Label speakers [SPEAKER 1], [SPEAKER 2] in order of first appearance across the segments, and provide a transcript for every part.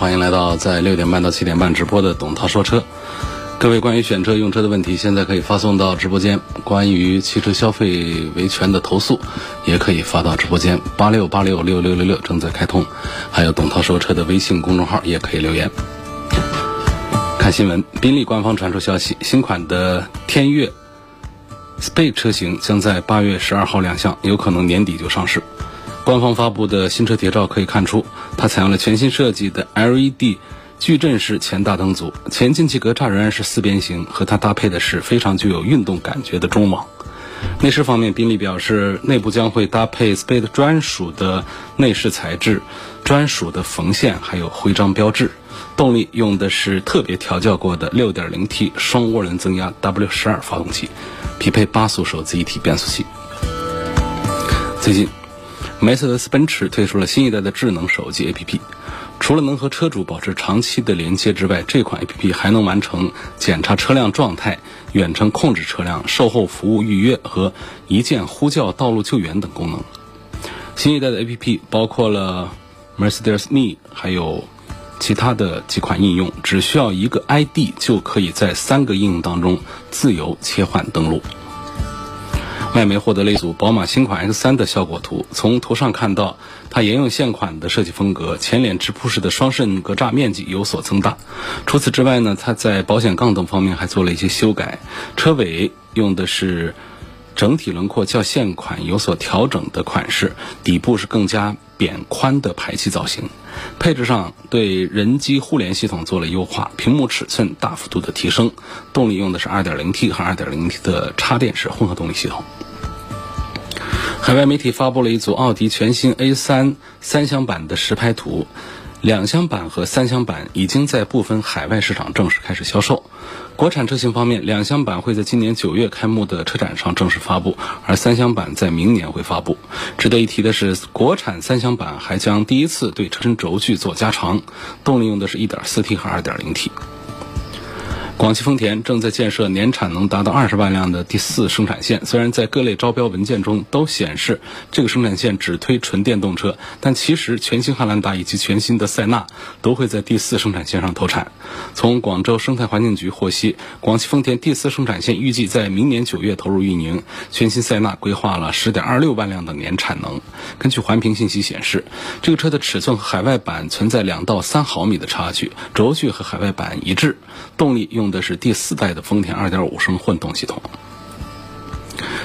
[SPEAKER 1] 欢迎来到在六点半到七点半直播的董涛说车。各位关于选车用车的问题，现在可以发送到直播间；关于汽车消费维权的投诉，也可以发到直播间八六八六六六六六正在开通。还有董涛说车的微信公众号也可以留言。看新闻，宾利官方传出消息，新款的天越 Speed 车型将在八月十二号亮相，有可能年底就上市。官方发布的新车谍照可以看出，它采用了全新设计的 LED 矩阵式前大灯组，前进气格栅仍然是四边形，和它搭配的是非常具有运动感觉的中网。内饰方面，宾利表示内部将会搭配 Speed 专属的内饰材质、专属的缝线，还有徽章标志。动力用的是特别调教过的 6.0T 双涡轮增压 W12 发动机，匹配八速手自一体变速器。最近。梅赛德斯奔驰推出了新一代的智能手机 APP，除了能和车主保持长期的连接之外，这款 APP 还能完成检查车辆状态、远程控制车辆、售后服务预约和一键呼叫道路救援等功能。新一代的 APP 包括了 Mercedes Me，还有其他的几款应用，只需要一个 ID 就可以在三个应用当中自由切换登录。外媒获得了一组宝马新款 X3 的效果图。从图上看到，它沿用现款的设计风格，前脸直瀑式的双肾格栅面积有所增大。除此之外呢，它在保险杠等方面还做了一些修改。车尾用的是整体轮廓较现款有所调整的款式，底部是更加扁宽的排气造型。配置上对人机互联系统做了优化，屏幕尺寸大幅度的提升。动力用的是 2.0T 和 2.0T 的插电式混合动力系统。海外媒体发布了一组奥迪全新 A3 三厢版的实拍图，两厢版和三厢版已经在部分海外市场正式开始销售。国产车型方面，两厢版会在今年九月开幕的车展上正式发布，而三厢版在明年会发布。值得一提的是，国产三厢版还将第一次对车身轴距做加长，动力用的是一点四 T 和二点零 T。广汽丰田正在建设年产能达到二十万辆的第四生产线。虽然在各类招标文件中都显示这个生产线只推纯电动车，但其实全新汉兰达以及全新的塞纳都会在第四生产线上投产。从广州生态环境局获悉，广汽丰田第四生产线预计在明年九月投入运营。全新塞纳规划了十点二六万辆的年产能。根据环评信息显示，这个车的尺寸和海外版存在两到三毫米的差距，轴距和海外版一致，动力用。用的是第四代的丰田2.5升混动系统。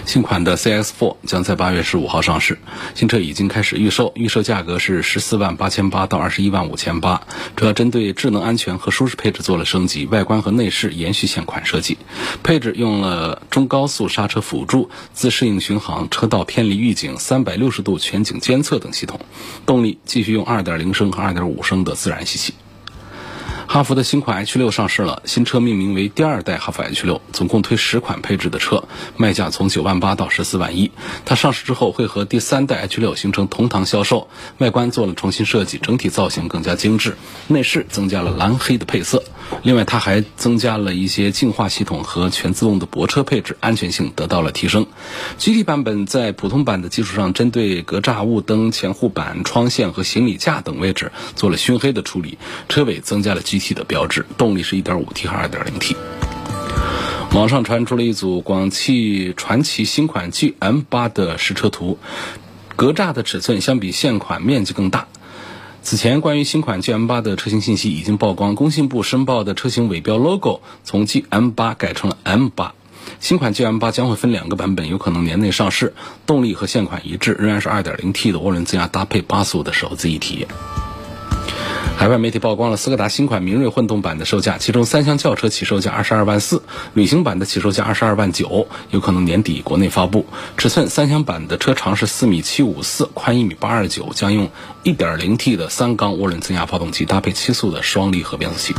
[SPEAKER 1] 新款的 CX4 将在八月十五号上市，新车已经开始预售，预售价格是十四万八千八到二十一万五千八，主要针对智能安全和舒适配置做了升级，外观和内饰延续现款设计，配置用了中高速刹车辅助、自适应巡航、车道偏离预警、三百六十度全景监测等系统，动力继续用二点零升和二点五升的自然吸气。哈弗的新款 H6 上市了，新车命名为第二代哈弗 H6，总共推十款配置的车，卖价从九万八到十四万一。它上市之后会和第三代 H6 形成同堂销售。外观做了重新设计，整体造型更加精致，内饰增加了蓝黑的配色。另外，它还增加了一些净化系统和全自动的泊车配置，安全性得到了提升。GT 版本在普通版的基础上，针对格栅、雾灯、前护板、窗线和行李架等位置做了熏黑的处理，车尾增加了 GT 的标志，动力是一点五 T 和二点零 T。网上传出了一组广汽传祺新款 GM 八的实车图，格栅的尺寸相比现款面积更大。此前，关于新款 GM 八的车型信息已经曝光，工信部申报的车型尾标 logo 从 GM 八改成了 M 八。新款 GM 八将会分两个版本，有可能年内上市，动力和现款一致，仍然是 2.0T 的涡轮增压搭配八速的手自一体。海外媒体曝光了斯柯达新款明锐混动版的售价，其中三厢轿车起售价二十二万四，旅行版的起售价二十二万九，有可能年底国内发布。尺寸三厢版的车长是四米七五四，宽一米八二九，将用一点零 T 的三缸涡轮增压发动机搭配七速的双离合变速器。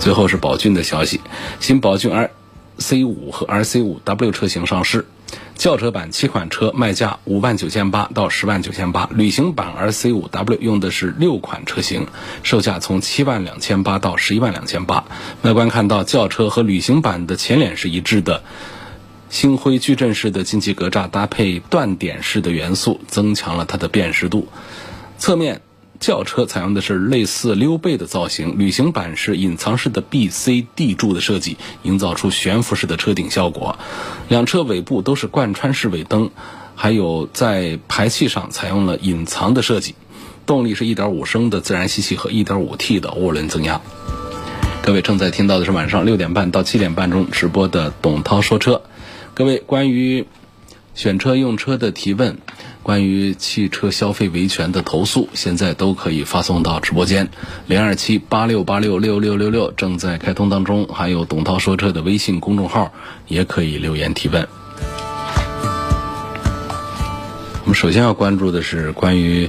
[SPEAKER 1] 最后是宝骏的消息，新宝骏 R C 五和 R C 五 W 车型上市。轿车版七款车卖价五万九千八到十万九千八，旅行版 R C 五 W 用的是六款车型，售价从七万两千八到十一万两千八。外观看到轿车和旅行版的前脸是一致的，星辉矩阵式的进气格栅搭配断点式的元素，增强了它的辨识度。侧面。轿车采用的是类似溜背的造型，旅行版是隐藏式的 B、C、D 柱的设计，营造出悬浮式的车顶效果。两车尾部都是贯穿式尾灯，还有在排气上采用了隐藏的设计。动力是一点五升的自然吸气和一点五 T 的涡轮增压。各位正在听到的是晚上六点半到七点半中直播的董涛说车。各位关于选车用车的提问。关于汽车消费维权的投诉，现在都可以发送到直播间零二七八六八六六六六六，正在开通当中。还有董涛说车的微信公众号，也可以留言提问。我们首先要关注的是关于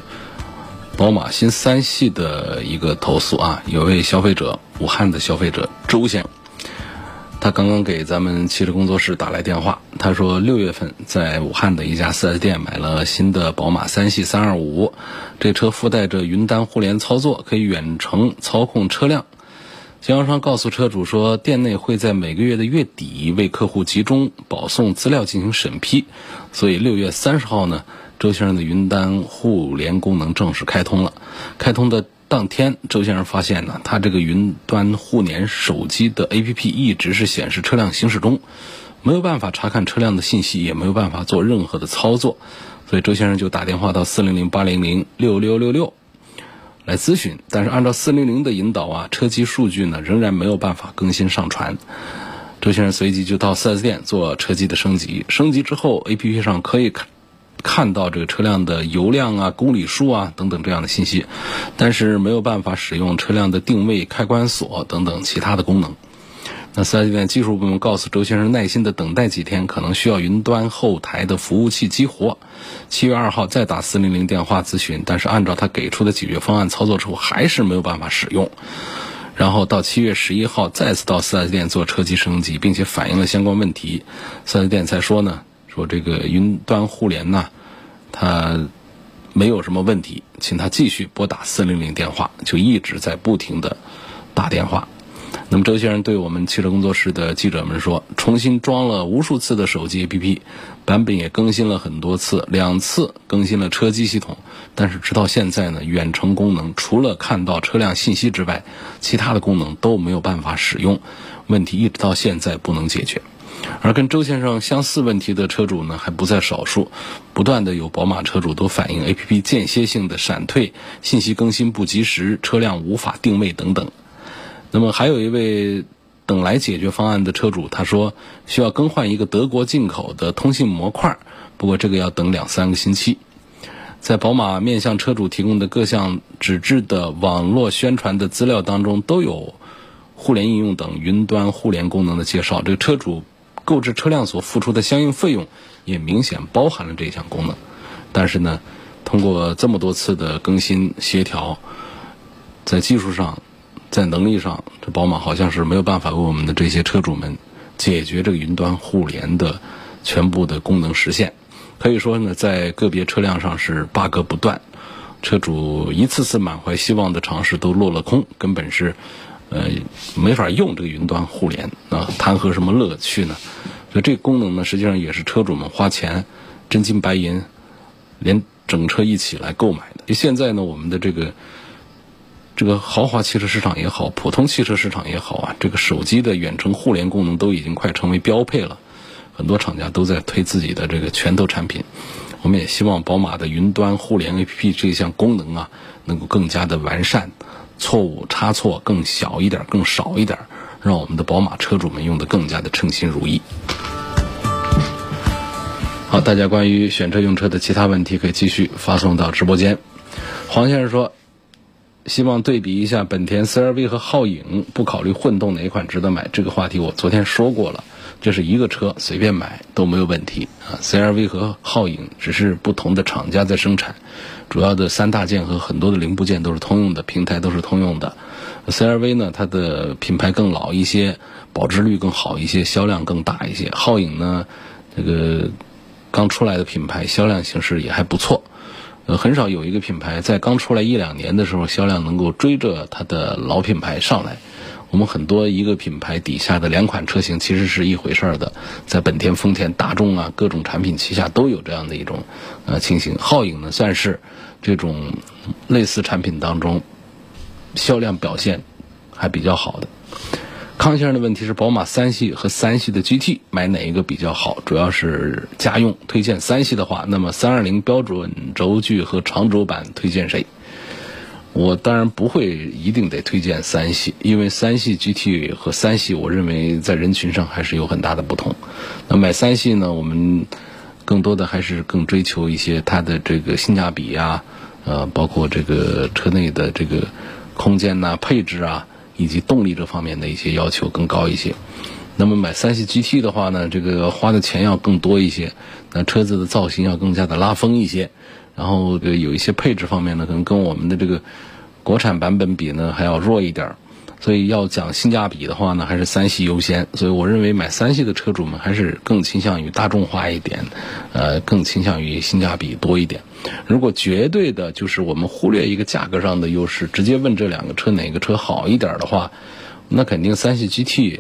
[SPEAKER 1] 宝马新三系的一个投诉啊，有位消费者，武汉的消费者周先生。他刚刚给咱们汽车工作室打来电话，他说六月份在武汉的一家 4S 店买了新的宝马三系325，这车附带着云端互联操作，可以远程操控车辆。经销商告诉车主说，店内会在每个月的月底为客户集中保送资料进行审批，所以六月三十号呢，周先生的云端互联功能正式开通了，开通的。当天，周先生发现呢，他这个云端互联手机的 APP 一直是显示车辆行驶中，没有办法查看车辆的信息，也没有办法做任何的操作，所以周先生就打电话到四零零八零零六六六六来咨询。但是按照四零零的引导啊，车机数据呢仍然没有办法更新上传。周先生随即就到 4S 店做车机的升级，升级之后 APP 上可以看。到这个车辆的油量啊、公里数啊等等这样的信息，但是没有办法使用车辆的定位、开关锁等等其他的功能。那四 S 店技术部门告诉周先生，耐心的等待几天，可能需要云端后台的服务器激活。七月二号再打四零零电话咨询，但是按照他给出的解决方案操作之后，还是没有办法使用。然后到七月十一号再次到四 S 店做车机升级，并且反映了相关问题，四 S 店才说呢。说这个云端互联呢，它没有什么问题，请他继续拨打四零零电话，就一直在不停的打电话。那么周先生对我们汽车工作室的记者们说，重新装了无数次的手机 APP，版本也更新了很多次，两次更新了车机系统，但是直到现在呢，远程功能除了看到车辆信息之外，其他的功能都没有办法使用，问题一直到现在不能解决。而跟周先生相似问题的车主呢，还不在少数，不断的有宝马车主都反映 A P P 间歇性的闪退、信息更新不及时、车辆无法定位等等。那么还有一位等来解决方案的车主，他说需要更换一个德国进口的通信模块，不过这个要等两三个星期。在宝马面向车主提供的各项纸质的网络宣传的资料当中，都有互联应用等云端互联功能的介绍。这个车主。购置车辆所付出的相应费用也明显包含了这项功能，但是呢，通过这么多次的更新协调，在技术上，在能力上，这宝马好像是没有办法为我们的这些车主们解决这个云端互联的全部的功能实现。可以说呢，在个别车辆上是 bug 不断，车主一次次满怀希望的尝试都落了空，根本是。呃，没法用这个云端互联啊，谈何什么乐趣呢？所以这个功能呢，实际上也是车主们花钱真金白银，连整车一起来购买的。就现在呢，我们的这个这个豪华汽车市场也好，普通汽车市场也好啊，这个手机的远程互联功能都已经快成为标配了。很多厂家都在推自己的这个拳头产品。我们也希望宝马的云端互联 APP 这项功能啊，能够更加的完善。错误差错更小一点，更少一点，让我们的宝马车主们用的更加的称心如意。好，大家关于选车用车的其他问题可以继续发送到直播间。黄先生说，希望对比一下本田 CR-V 和皓影，不考虑混动哪款值得买？这个话题我昨天说过了，这是一个车，随便买都没有问题啊。CR-V 和皓影只是不同的厂家在生产，主要的三大件和很多的零部件都是通用的，平台都是通用的。CR-V 呢，它的品牌更老一些，保值率更好一些，销量更大一些。皓影呢，这个刚出来的品牌，销量形势也还不错。呃，很少有一个品牌在刚出来一两年的时候，销量能够追着它的老品牌上来。我们很多一个品牌底下的两款车型其实是一回事儿的，在本田、丰田、大众啊各种产品旗下都有这样的一种呃情形。皓影呢，算是这种类似产品当中销量表现还比较好的。康先生的问题是宝马三系和三系的 GT 买哪一个比较好？主要是家用，推荐三系的话，那么三二零标准轴距和长轴版推荐谁？我当然不会一定得推荐三系，因为三系 GT 和三系，我认为在人群上还是有很大的不同。那买三系呢，我们更多的还是更追求一些它的这个性价比呀，呃，包括这个车内的这个空间呐、配置啊。以及动力这方面的一些要求更高一些。那么买三系 GT 的话呢，这个花的钱要更多一些，那车子的造型要更加的拉风一些，然后有一些配置方面呢，可能跟我们的这个国产版本比呢还要弱一点儿。所以要讲性价比的话呢，还是三系优先。所以我认为买三系的车主们还是更倾向于大众化一点，呃，更倾向于性价比多一点。如果绝对的就是我们忽略一个价格上的优势，直接问这两个车哪个车好一点的话，那肯定三系 GT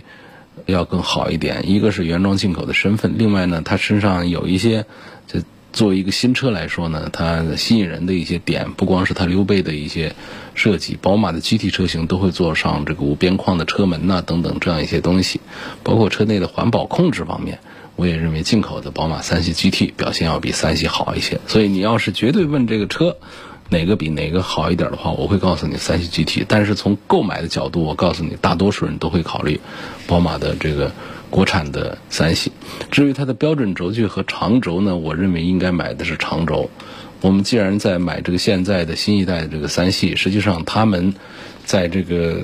[SPEAKER 1] 要更好一点。一个是原装进口的身份，另外呢，它身上有一些这。作为一个新车来说呢，它吸引人的一些点，不光是它溜背的一些设计，宝马的 GT 车型都会做上这个无边框的车门呐等等这样一些东西，包括车内的环保控制方面，我也认为进口的宝马三系 GT 表现要比三系好一些。所以你要是绝对问这个车哪个比哪个好一点的话，我会告诉你三系 GT。但是从购买的角度，我告诉你，大多数人都会考虑宝马的这个。国产的三系，至于它的标准轴距和长轴呢，我认为应该买的是长轴。我们既然在买这个现在的新一代的这个三系，实际上他们在这个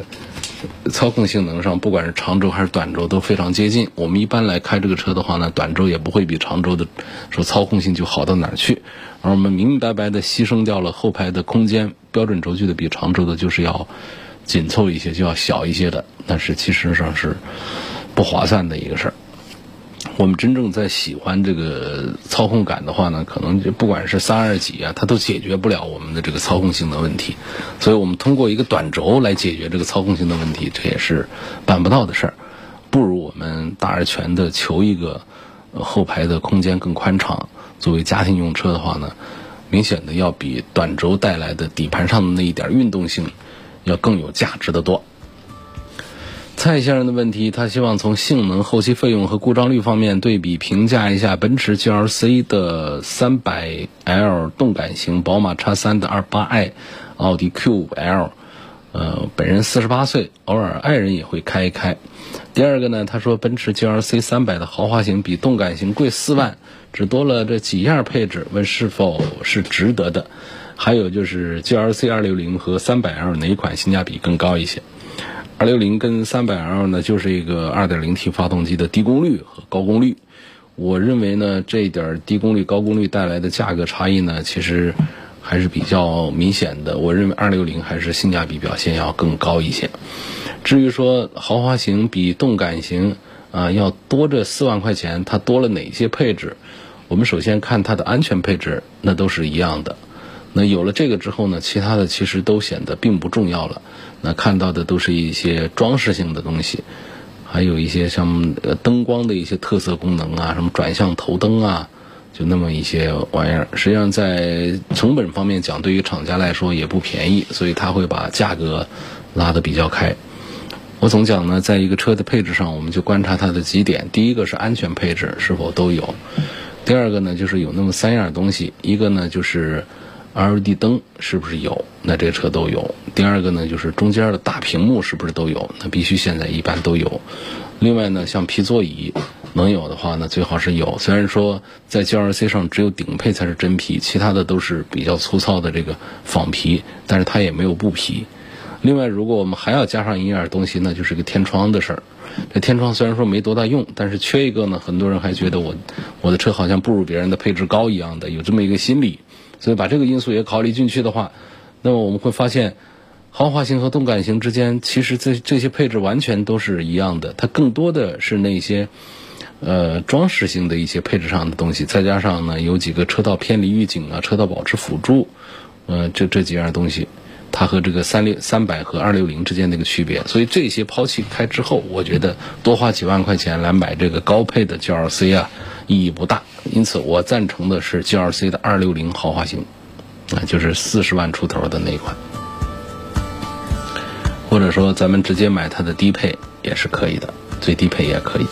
[SPEAKER 1] 操控性能上，不管是长轴还是短轴都非常接近。我们一般来开这个车的话呢，短轴也不会比长轴的说操控性就好到哪儿去。而我们明明白白的牺牲掉了后排的空间，标准轴距的比长轴的就是要紧凑一些，就要小一些的。但是其实上是。不划算的一个事儿。我们真正在喜欢这个操控感的话呢，可能就不管是三二几啊，它都解决不了我们的这个操控性的问题。所以我们通过一个短轴来解决这个操控性的问题，这也是办不到的事儿。不如我们大而全的求一个后排的空间更宽敞。作为家庭用车的话呢，明显的要比短轴带来的底盘上的那一点运动性要更有价值的多。蔡先生的问题，他希望从性能、后期费用和故障率方面对比评价一下奔驰 GLC 的 300L 动感型、宝马 X3 的 28i、奥迪 Q5L。呃，本人四十八岁，偶尔爱人也会开一开。第二个呢，他说奔驰 GLC 300的豪华型比动感型贵四万，只多了这几样配置，问是否是值得的？还有就是 GLC 260和 300L 哪款性价比更高一些？二六零跟三百 L 呢，就是一个二点零 T 发动机的低功率和高功率。我认为呢，这一点低功率、高功率带来的价格差异呢，其实还是比较明显的。我认为二六零还是性价比表现要更高一些。至于说豪华型比动感型啊要多这四万块钱，它多了哪些配置？我们首先看它的安全配置，那都是一样的。那有了这个之后呢，其他的其实都显得并不重要了。那看到的都是一些装饰性的东西，还有一些像灯光的一些特色功能啊，什么转向头灯啊，就那么一些玩意儿。实际上在成本方面讲，对于厂家来说也不便宜，所以他会把价格拉得比较开。我总讲呢，在一个车的配置上，我们就观察它的几点：第一个是安全配置是否都有；第二个呢，就是有那么三样东西，一个呢就是。LED 灯是不是有？那这个车都有。第二个呢，就是中间的大屏幕是不是都有？那必须现在一般都有。另外呢，像皮座椅，能有的话呢，最好是有。虽然说在 GLC 上只有顶配才是真皮，其他的都是比较粗糙的这个仿皮，但是它也没有布皮。另外，如果我们还要加上一样东西，那就是个天窗的事儿。这天窗虽然说没多大用，但是缺一个呢，很多人还觉得我我的车好像不如别人的配置高一样的，有这么一个心理。所以把这个因素也考虑进去的话，那么我们会发现，豪华型和动感型之间，其实这这些配置完全都是一样的。它更多的是那些呃装饰性的一些配置上的东西，再加上呢有几个车道偏离预警啊、车道保持辅助，呃这这几样东西。它和这个三六三百和二六零之间的一个区别，所以这些抛弃开之后，我觉得多花几万块钱来买这个高配的 GLC 啊，意义不大。因此，我赞成的是 GLC 的二六零豪华型，啊，就是四十万出头的那一款，或者说咱们直接买它的低配也是可以的，最低配也可以。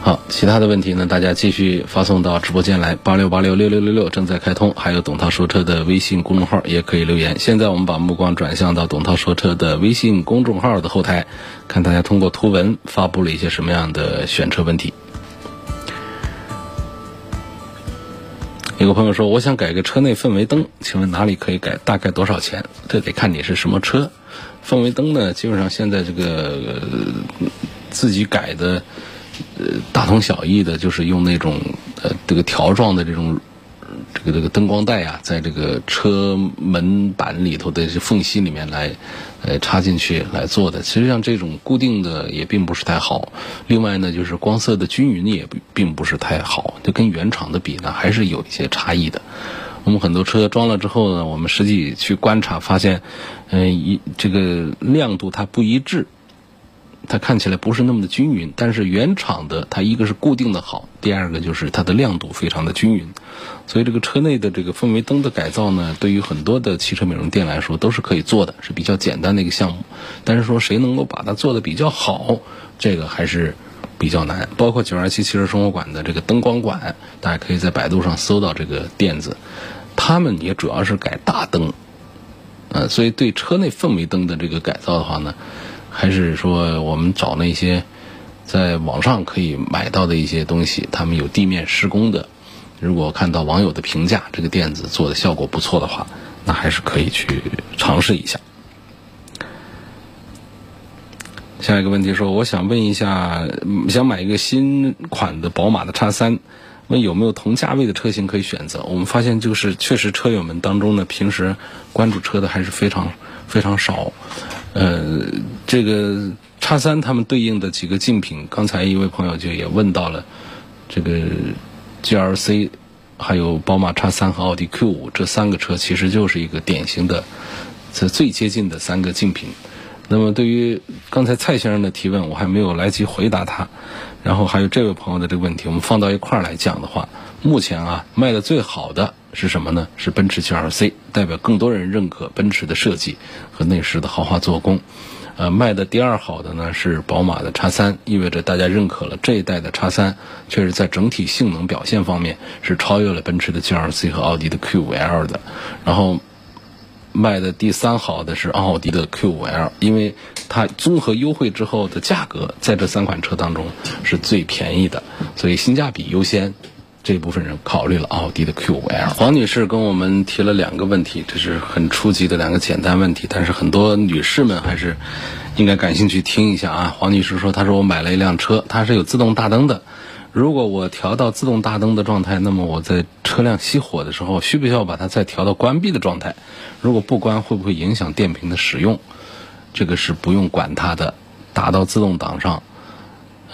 [SPEAKER 1] 好，其他的问题呢？大家继续发送到直播间来，八六八六六六六六正在开通，还有董涛说车的微信公众号也可以留言。现在我们把目光转向到董涛说车的微信公众号的后台，看大家通过图文发布了一些什么样的选车问题。有个朋友说，我想改个车内氛围灯，请问哪里可以改？大概多少钱？这得看你是什么车。氛围灯呢，基本上现在这个自己改的。呃，大同小异的，就是用那种呃这个条状的这种这个灯光带啊，在这个车门板里头的缝隙里面来呃插进去来做的。其实像这种固定的也并不是太好。另外呢，就是光色的均匀也并不是太好，就跟原厂的比呢，还是有一些差异的。我们很多车装了之后呢，我们实际去观察发现，嗯，一这个亮度它不一致。它看起来不是那么的均匀，但是原厂的它一个是固定的好，第二个就是它的亮度非常的均匀，所以这个车内的这个氛围灯的改造呢，对于很多的汽车美容店来说都是可以做的，是比较简单的一个项目。但是说谁能够把它做的比较好，这个还是比较难。包括九二七汽车生活馆的这个灯光馆，大家可以在百度上搜到这个店子，他们也主要是改大灯，呃，所以对车内氛围灯的这个改造的话呢。还是说，我们找那些在网上可以买到的一些东西，他们有地面施工的。如果看到网友的评价，这个垫子做的效果不错的话，那还是可以去尝试一下。下一个问题说，我想问一下，想买一个新款的宝马的叉三，问有没有同价位的车型可以选择？我们发现，就是确实车友们当中呢，平时关注车的还是非常非常少。呃，这个叉三他们对应的几个竞品，刚才一位朋友就也问到了，这个 GLC，还有宝马叉三和奥迪 Q 五这三个车，其实就是一个典型的，这最接近的三个竞品。那么对于刚才蔡先生的提问，我还没有来及回答他，然后还有这位朋友的这个问题，我们放到一块儿来讲的话，目前啊卖的最好的。是什么呢？是奔驰 GLC，代表更多人认可奔驰的设计和内饰的豪华做工。呃，卖的第二好的呢是宝马的叉三，意味着大家认可了这一代的叉三，确实在整体性能表现方面是超越了奔驰的 GLC 和奥迪的 Q5L 的。然后卖的第三好的是奥迪的 Q5L，因为它综合优惠之后的价格在这三款车当中是最便宜的，所以性价比优先。这部分人考虑了奥迪的 Q5L。黄女士跟我们提了两个问题，这是很初级的两个简单问题，但是很多女士们还是应该感兴趣听一下啊。黄女士说：“她说我买了一辆车，它是有自动大灯的。如果我调到自动大灯的状态，那么我在车辆熄火的时候，需不需要把它再调到关闭的状态？如果不关，会不会影响电瓶的使用？这个是不用管它的，打到自动挡上，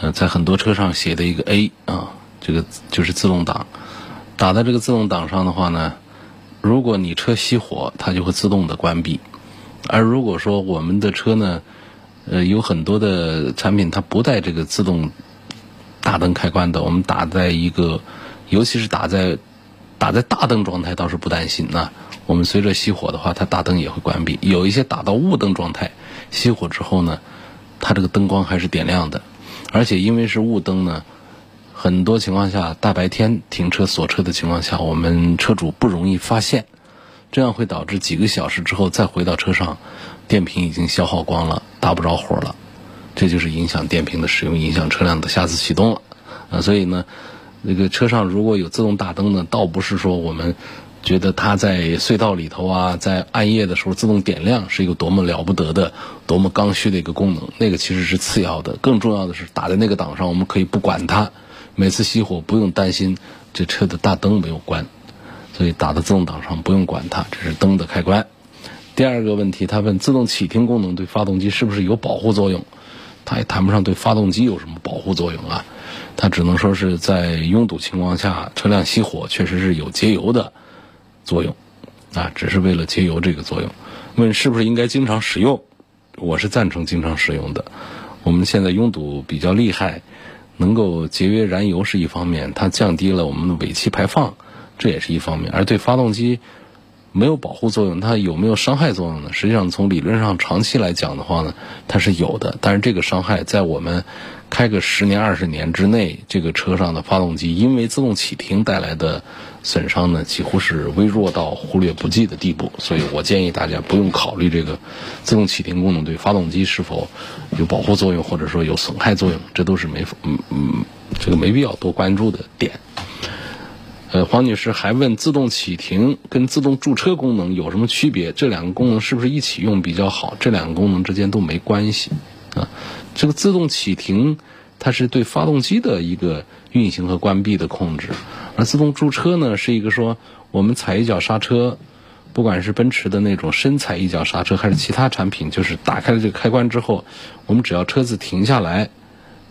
[SPEAKER 1] 呃，在很多车上写的一个 A 啊。”这个就是自动挡，打在这个自动挡上的话呢，如果你车熄火，它就会自动的关闭；而如果说我们的车呢，呃，有很多的产品它不带这个自动大灯开关的，我们打在一个，尤其是打在打在大灯状态倒是不担心呐。我们随着熄火的话，它大灯也会关闭。有一些打到雾灯状态，熄火之后呢，它这个灯光还是点亮的，而且因为是雾灯呢。很多情况下，大白天停车锁车的情况下，我们车主不容易发现，这样会导致几个小时之后再回到车上，电瓶已经消耗光了，打不着火了，这就是影响电瓶的使用，影响车辆的下次启动了。啊，所以呢，那个车上如果有自动大灯呢，倒不是说我们觉得它在隧道里头啊，在暗夜的时候自动点亮是一个多么了不得的、多么刚需的一个功能，那个其实是次要的。更重要的是打在那个档上，我们可以不管它，每次熄火不用担心这车的大灯没有关，所以打到自动挡上不用管它，这是灯的开关。第二个问题，他问自动启停功能对发动机是不是有保护作用？它也谈不上对发动机有什么保护作用啊，它只能说是在拥堵情况下，车辆熄火确实是有节油的作用，啊，只是为了节油这个作用。问是不是应该经常使用？我是赞成经常使用的。我们现在拥堵比较厉害，能够节约燃油是一方面，它降低了我们的尾气排放，这也是一方面，而对发动机。没有保护作用，它有没有伤害作用呢？实际上，从理论上长期来讲的话呢，它是有的。但是这个伤害在我们开个十年、二十年之内，这个车上的发动机因为自动启停带来的损伤呢，几乎是微弱到忽略不计的地步。所以我建议大家不用考虑这个自动启停功能对发动机是否有保护作用，或者说有损害作用，这都是没嗯嗯这个没必要多关注的点。呃，黄女士还问自动启停跟自动驻车功能有什么区别？这两个功能是不是一起用比较好？这两个功能之间都没关系啊。这个自动启停它是对发动机的一个运行和关闭的控制，而自动驻车呢是一个说我们踩一脚刹车，不管是奔驰的那种深踩一脚刹车，还是其他产品，就是打开了这个开关之后，我们只要车子停下来，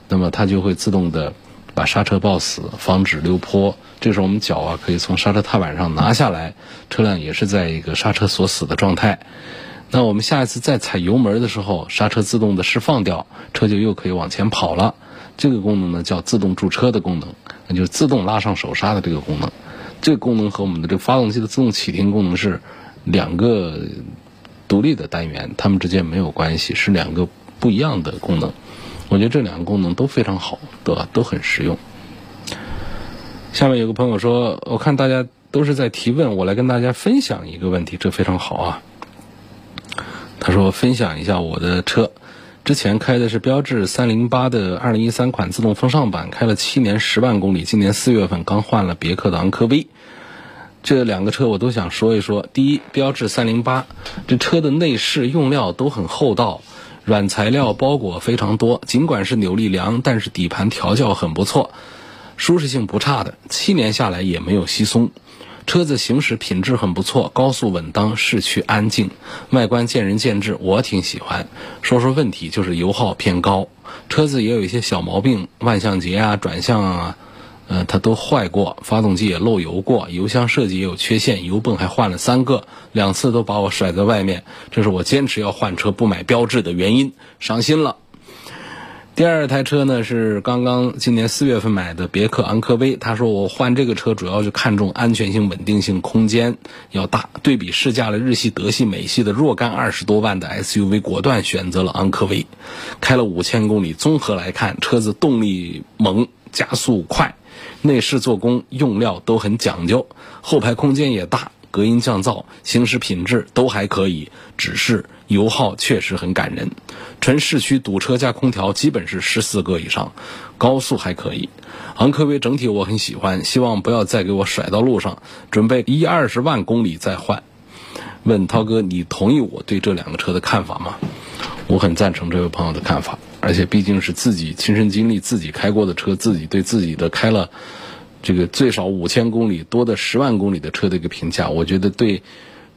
[SPEAKER 1] 那么它就会自动的把刹车抱死，防止溜坡。这时候我们脚啊可以从刹车踏板上拿下来，车辆也是在一个刹车锁死的状态。那我们下一次再踩油门的时候，刹车自动的释放掉，车就又可以往前跑了。这个功能呢叫自动驻车的功能，那就是自动拉上手刹的这个功能。这个功能和我们的这个发动机的自动启停功能是两个独立的单元，它们之间没有关系，是两个不一样的功能。我觉得这两个功能都非常好，对吧？都很实用。下面有个朋友说：“我看大家都是在提问，我来跟大家分享一个问题，这非常好啊。”他说：“分享一下我的车，之前开的是标致三零八的二零一三款自动风尚版，开了七年十万公里，今年四月份刚换了别克的昂科威。这两个车我都想说一说。第一，标致三零八，这车的内饰用料都很厚道，软材料包裹非常多，尽管是扭力梁，但是底盘调教很不错。”舒适性不差的，七年下来也没有稀松。车子行驶品质很不错，高速稳当，市区安静，外观见仁见智，我挺喜欢。说说问题，就是油耗偏高，车子也有一些小毛病，万向节啊、转向啊，呃，它都坏过，发动机也漏油过，油箱设计也有缺陷，油泵还换了三个，两次都把我甩在外面，这是我坚持要换车不买标志的原因，伤心了。第二台车呢是刚刚今年四月份买的别克昂科威。他说我换这个车主要是看重安全性、稳定性、空间要大。对比试驾了日系、德系、美系的若干二十多万的 SUV，果断选择了昂科威。开了五千公里，综合来看，车子动力猛、加速快，内饰做工、用料都很讲究，后排空间也大。隔音降噪、行驶品质都还可以，只是油耗确实很感人。纯市区堵车加空调基本是十四个以上，高速还可以。昂科威整体我很喜欢，希望不要再给我甩到路上。准备一二十万公里再换。问涛哥，你同意我对这两个车的看法吗？我很赞成这位朋友的看法，而且毕竟是自己亲身经历、自己开过的车，自己对自己的开了。这个最少五千公里多的十万公里的车的一个评价，我觉得对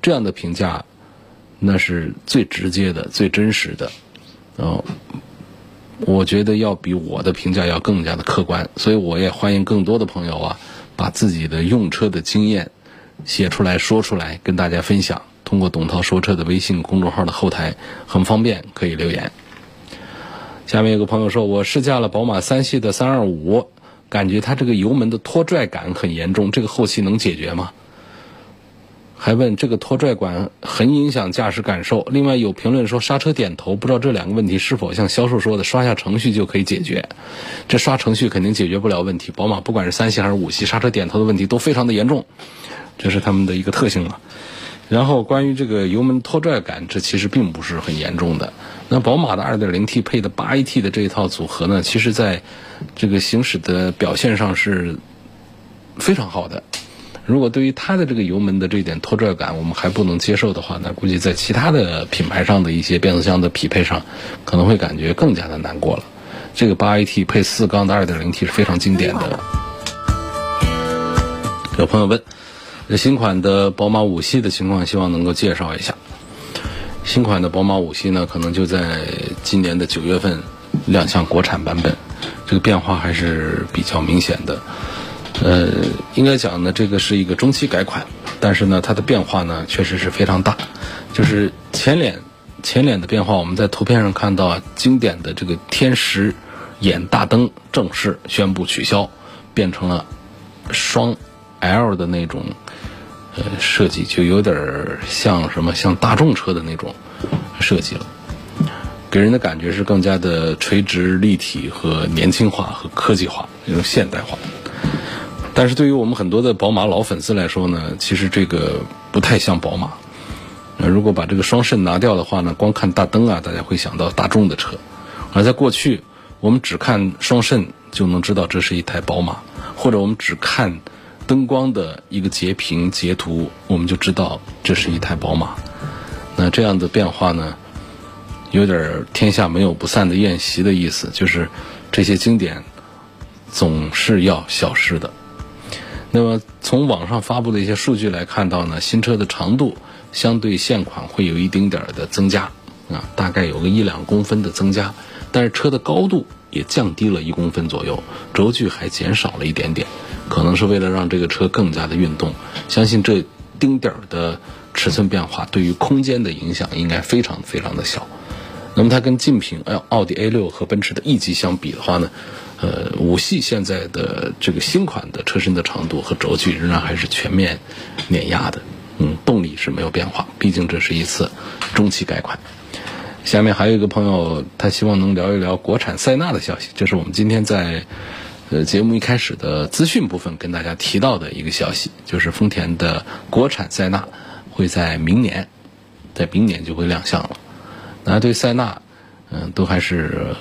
[SPEAKER 1] 这样的评价，那是最直接的、最真实的。哦，我觉得要比我的评价要更加的客观，所以我也欢迎更多的朋友啊，把自己的用车的经验写出来说出来，跟大家分享。通过董涛说车的微信公众号的后台很方便，可以留言。下面有个朋友说，我试驾了宝马三系的三二五。感觉它这个油门的拖拽感很严重，这个后期能解决吗？还问这个拖拽感很影响驾驶感受。另外有评论说刹车点头，不知道这两个问题是否像销售说的刷下程序就可以解决？这刷程序肯定解决不了问题。宝马不管是三系还是五系，刹车点头的问题都非常的严重，这是他们的一个特性了。然后关于这个油门拖拽感，这其实并不是很严重的。那宝马的 2.0T 配的 8AT 的这一套组合呢，其实在这个行驶的表现上是非常好的。如果对于它的这个油门的这点拖拽感我们还不能接受的话，那估计在其他的品牌上的一些变速箱的匹配上，可能会感觉更加的难过了。这个 8AT 配四缸的 2.0T 是非常经典的。有朋友问，新款的宝马五系的情况，希望能够介绍一下。新款的宝马五系呢，可能就在今年的九月份亮相国产版本，这个变化还是比较明显的。呃，应该讲呢，这个是一个中期改款，但是呢，它的变化呢，确实是非常大。就是前脸前脸的变化，我们在图片上看到，经典的这个天使眼大灯正式宣布取消，变成了双 L 的那种呃设计，就有点像什么像大众车的那种设计了，给人的感觉是更加的垂直立体和年轻化和科技化那种现代化。但是对于我们很多的宝马老粉丝来说呢，其实这个不太像宝马。那如果把这个双肾拿掉的话呢，光看大灯啊，大家会想到大众的车。而在过去，我们只看双肾就能知道这是一台宝马，或者我们只看灯光的一个截屏截图，我们就知道这是一台宝马。那这样的变化呢，有点天下没有不散的宴席的意思，就是这些经典总是要消失的。那么从网上发布的一些数据来看到呢，新车的长度相对现款会有一丁点儿的增加，啊，大概有个一两公分的增加，但是车的高度也降低了一公分左右，轴距还减少了一点点，可能是为了让这个车更加的运动。相信这丁点儿的尺寸变化对于空间的影响应该非常非常的小。那么它跟竞品奥奥迪 A 六和奔驰的 E 级相比的话呢？呃，五系现在的这个新款的车身的长度和轴距仍然还是全面碾压的，嗯，动力是没有变化，毕竟这是一次中期改款。下面还有一个朋友，他希望能聊一聊国产塞纳的消息，这是我们今天在呃节目一开始的资讯部分跟大家提到的一个消息，就是丰田的国产塞纳会在明年，在明年就会亮相了。大家对塞纳，嗯，都还是。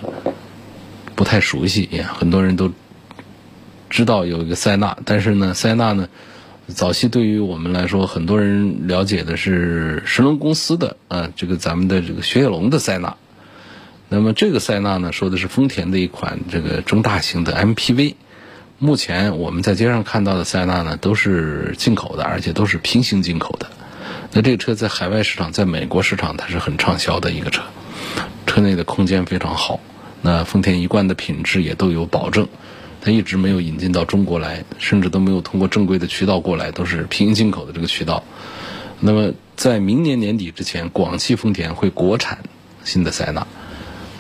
[SPEAKER 1] 不太熟悉，很多人都知道有一个塞纳，但是呢，塞纳呢，早期对于我们来说，很多人了解的是神龙公司的啊，这个咱们的这个雪铁龙的塞纳。那么这个塞纳呢，说的是丰田的一款这个中大型的 MPV。目前我们在街上看到的塞纳呢，都是进口的，而且都是平行进口的。那这个车在海外市场，在美国市场，它是很畅销的一个车，车内的空间非常好。那丰田一贯的品质也都有保证，它一直没有引进到中国来，甚至都没有通过正规的渠道过来，都是平行进口的这个渠道。那么在明年年底之前，广汽丰田会国产新的塞纳，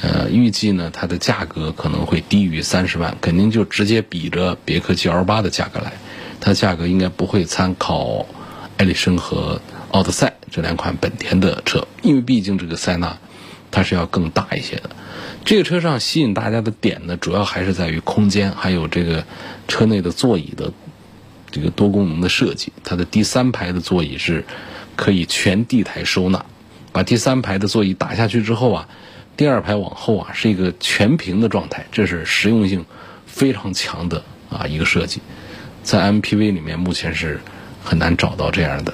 [SPEAKER 1] 呃，预计呢它的价格可能会低于三十万，肯定就直接比着别克 GL 八的价格来，它价格应该不会参考艾力绅和奥德赛这两款本田的车，因为毕竟这个塞纳它是要更大一些的。这个车上吸引大家的点呢，主要还是在于空间，还有这个车内的座椅的这个多功能的设计。它的第三排的座椅是可以全地台收纳，把第三排的座椅打下去之后啊，第二排往后啊是一个全屏的状态，这是实用性非常强的啊一个设计。在 MPV 里面目前是很难找到这样的。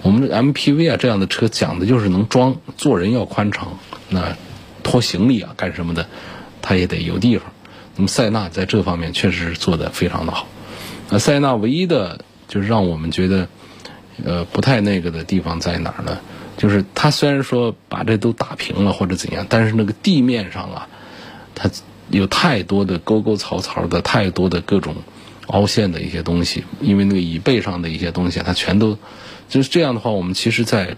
[SPEAKER 1] 我们的 MPV 啊这样的车讲的就是能装，坐人要宽敞，那。拖行李啊，干什么的，它也得有地方。那么塞纳在这方面确实是做的非常的好。那塞纳唯一的就是让我们觉得，呃，不太那个的地方在哪儿呢？就是它虽然说把这都打平了或者怎样，但是那个地面上啊，它有太多的沟沟槽槽的，太多的各种凹陷的一些东西。因为那个椅背上的一些东西，它全都就是这样的话，我们其实，在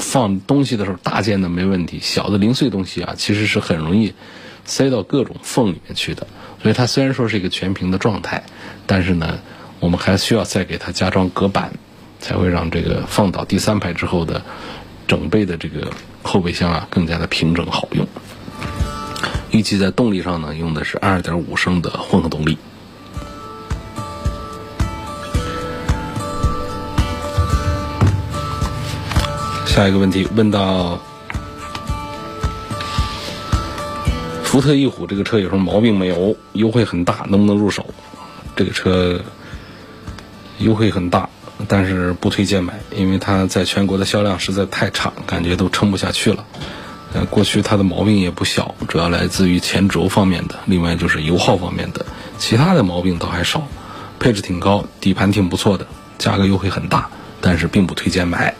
[SPEAKER 1] 放东西的时候，大件的没问题，小的零碎东西啊，其实是很容易塞到各种缝里面去的。所以它虽然说是一个全屏的状态，但是呢，我们还需要再给它加装隔板，才会让这个放倒第三排之后的整备的这个后备箱啊更加的平整好用。预计在动力上呢，用的是2.5升的混合动力。下一个问题问到福特翼虎这个车有什么毛病没有？优惠很大，能不能入手？这个车优惠很大，但是不推荐买，因为它在全国的销量实在太差，感觉都撑不下去了。呃，过去它的毛病也不小，主要来自于前轴方面的，另外就是油耗方面的，其他的毛病倒还少。配置挺高，底盘挺不错的，价格优惠很大，但是并不推荐买。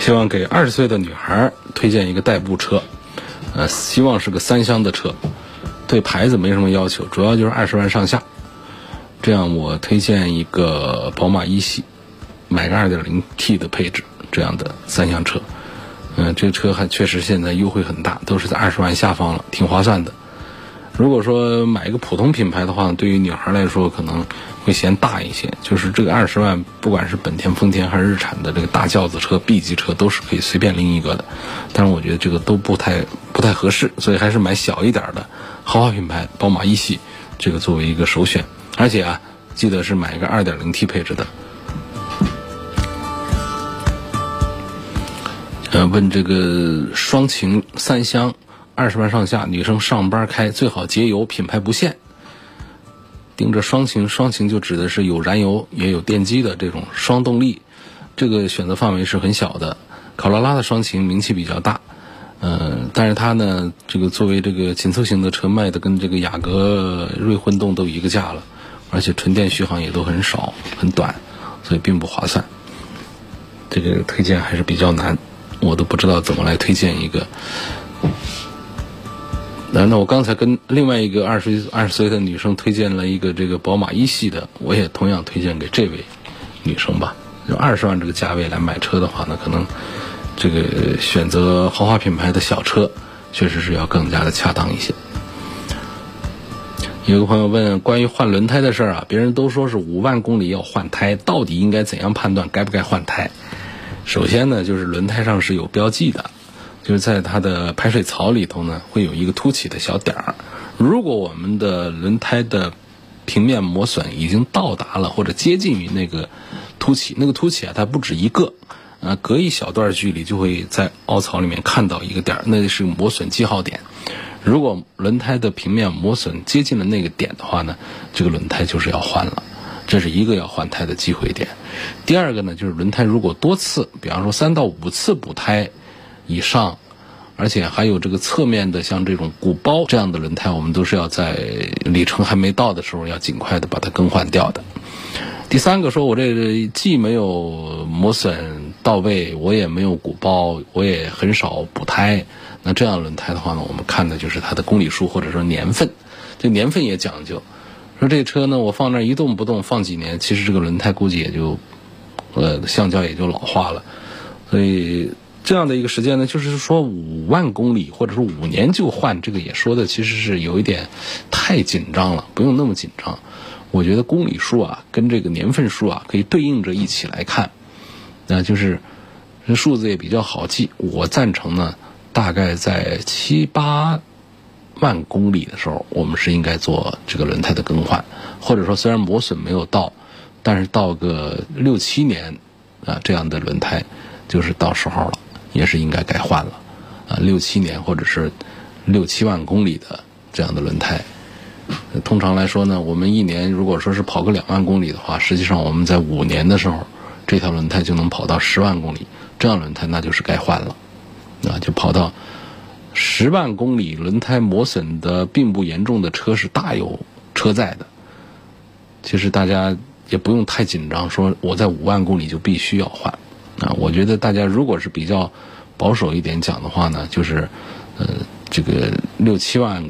[SPEAKER 1] 希望给二十岁的女孩推荐一个代步车，呃，希望是个三厢的车，对牌子没什么要求，主要就是二十万上下。这样我推荐一个宝马一系，买个二点零 T 的配置这样的三厢车。嗯，这个车还确实现在优惠很大，都是在二十万下方了，挺划算的。如果说买一个普通品牌的话，对于女孩来说可能会嫌大一些。就是这个二十万，不管是本田、丰田还是日产的这个大轿子车、B 级车，都是可以随便拎一个的。但是我觉得这个都不太不太合适，所以还是买小一点的豪华品牌宝马一系，这个作为一个首选。而且啊，记得是买一个二点零 T 配置的。呃，问这个双擎三厢。二十万上下，女生上班开最好节油，品牌不限。盯着双擎，双擎就指的是有燃油也有电机的这种双动力，这个选择范围是很小的。考罗拉的双擎名气比较大，嗯，但是它呢，这个作为这个紧凑型的车卖的跟这个雅阁锐混动都一个价了，而且纯电续航也都很少很短，所以并不划算。这个推荐还是比较难，我都不知道怎么来推荐一个。那那我刚才跟另外一个二十二十岁的女生推荐了一个这个宝马一系的，我也同样推荐给这位女生吧。就二十万这个价位来买车的话呢，可能这个选择豪华品牌的小车，确实是要更加的恰当一些。有个朋友问关于换轮胎的事儿啊，别人都说是五万公里要换胎，到底应该怎样判断该不该换胎？首先呢，就是轮胎上是有标记的。就是在它的排水槽里头呢，会有一个凸起的小点儿。如果我们的轮胎的平面磨损已经到达了或者接近于那个凸起，那个凸起啊，它不止一个，呃，隔一小段距离就会在凹槽里面看到一个点儿，那是磨损记号点。如果轮胎的平面磨损接近了那个点的话呢，这个轮胎就是要换了，这是一个要换胎的机会点。第二个呢，就是轮胎如果多次，比方说三到五次补胎。以上，而且还有这个侧面的，像这种鼓包这样的轮胎，我们都是要在里程还没到的时候，要尽快的把它更换掉的。第三个，说我这既没有磨损到位，我也没有鼓包，我也很少补胎，那这样轮胎的话呢，我们看的就是它的公里数或者说年份，这年份也讲究。说这车呢，我放那儿一动不动放几年，其实这个轮胎估计也就，呃，橡胶也就老化了，所以。这样的一个时间呢，就是说五万公里或者是五年就换，这个也说的其实是有一点太紧张了，不用那么紧张。我觉得公里数啊跟这个年份数啊可以对应着一起来看，那就是这数字也比较好记。我赞成呢，大概在七八万公里的时候，我们是应该做这个轮胎的更换，或者说虽然磨损没有到，但是到个六七年啊这样的轮胎就是到时候了。也是应该该换了，啊，六七年或者是六七万公里的这样的轮胎，通常来说呢，我们一年如果说是跑个两万公里的话，实际上我们在五年的时候，这条轮胎就能跑到十万公里，这样轮胎那就是该换了，啊，就跑到十万公里，轮胎磨损的并不严重的车是大有车在的。其实大家也不用太紧张，说我在五万公里就必须要换。啊，我觉得大家如果是比较保守一点讲的话呢，就是，呃，这个六七万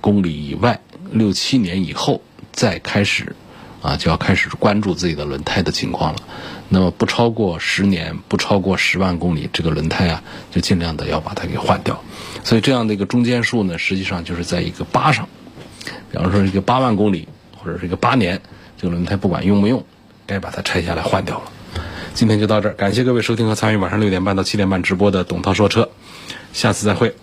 [SPEAKER 1] 公里以外，六七年以后再开始，啊，就要开始关注自己的轮胎的情况了。那么不超过十年，不超过十万公里，这个轮胎啊，就尽量的要把它给换掉。所以这样的一个中间数呢，实际上就是在一个八上。比方说一个八万公里，或者是一个八年，这个轮胎不管用不用，该把它拆下来换掉了。今天就到这儿，感谢各位收听和参与晚上六点半到七点半直播的董涛说车，下次再会。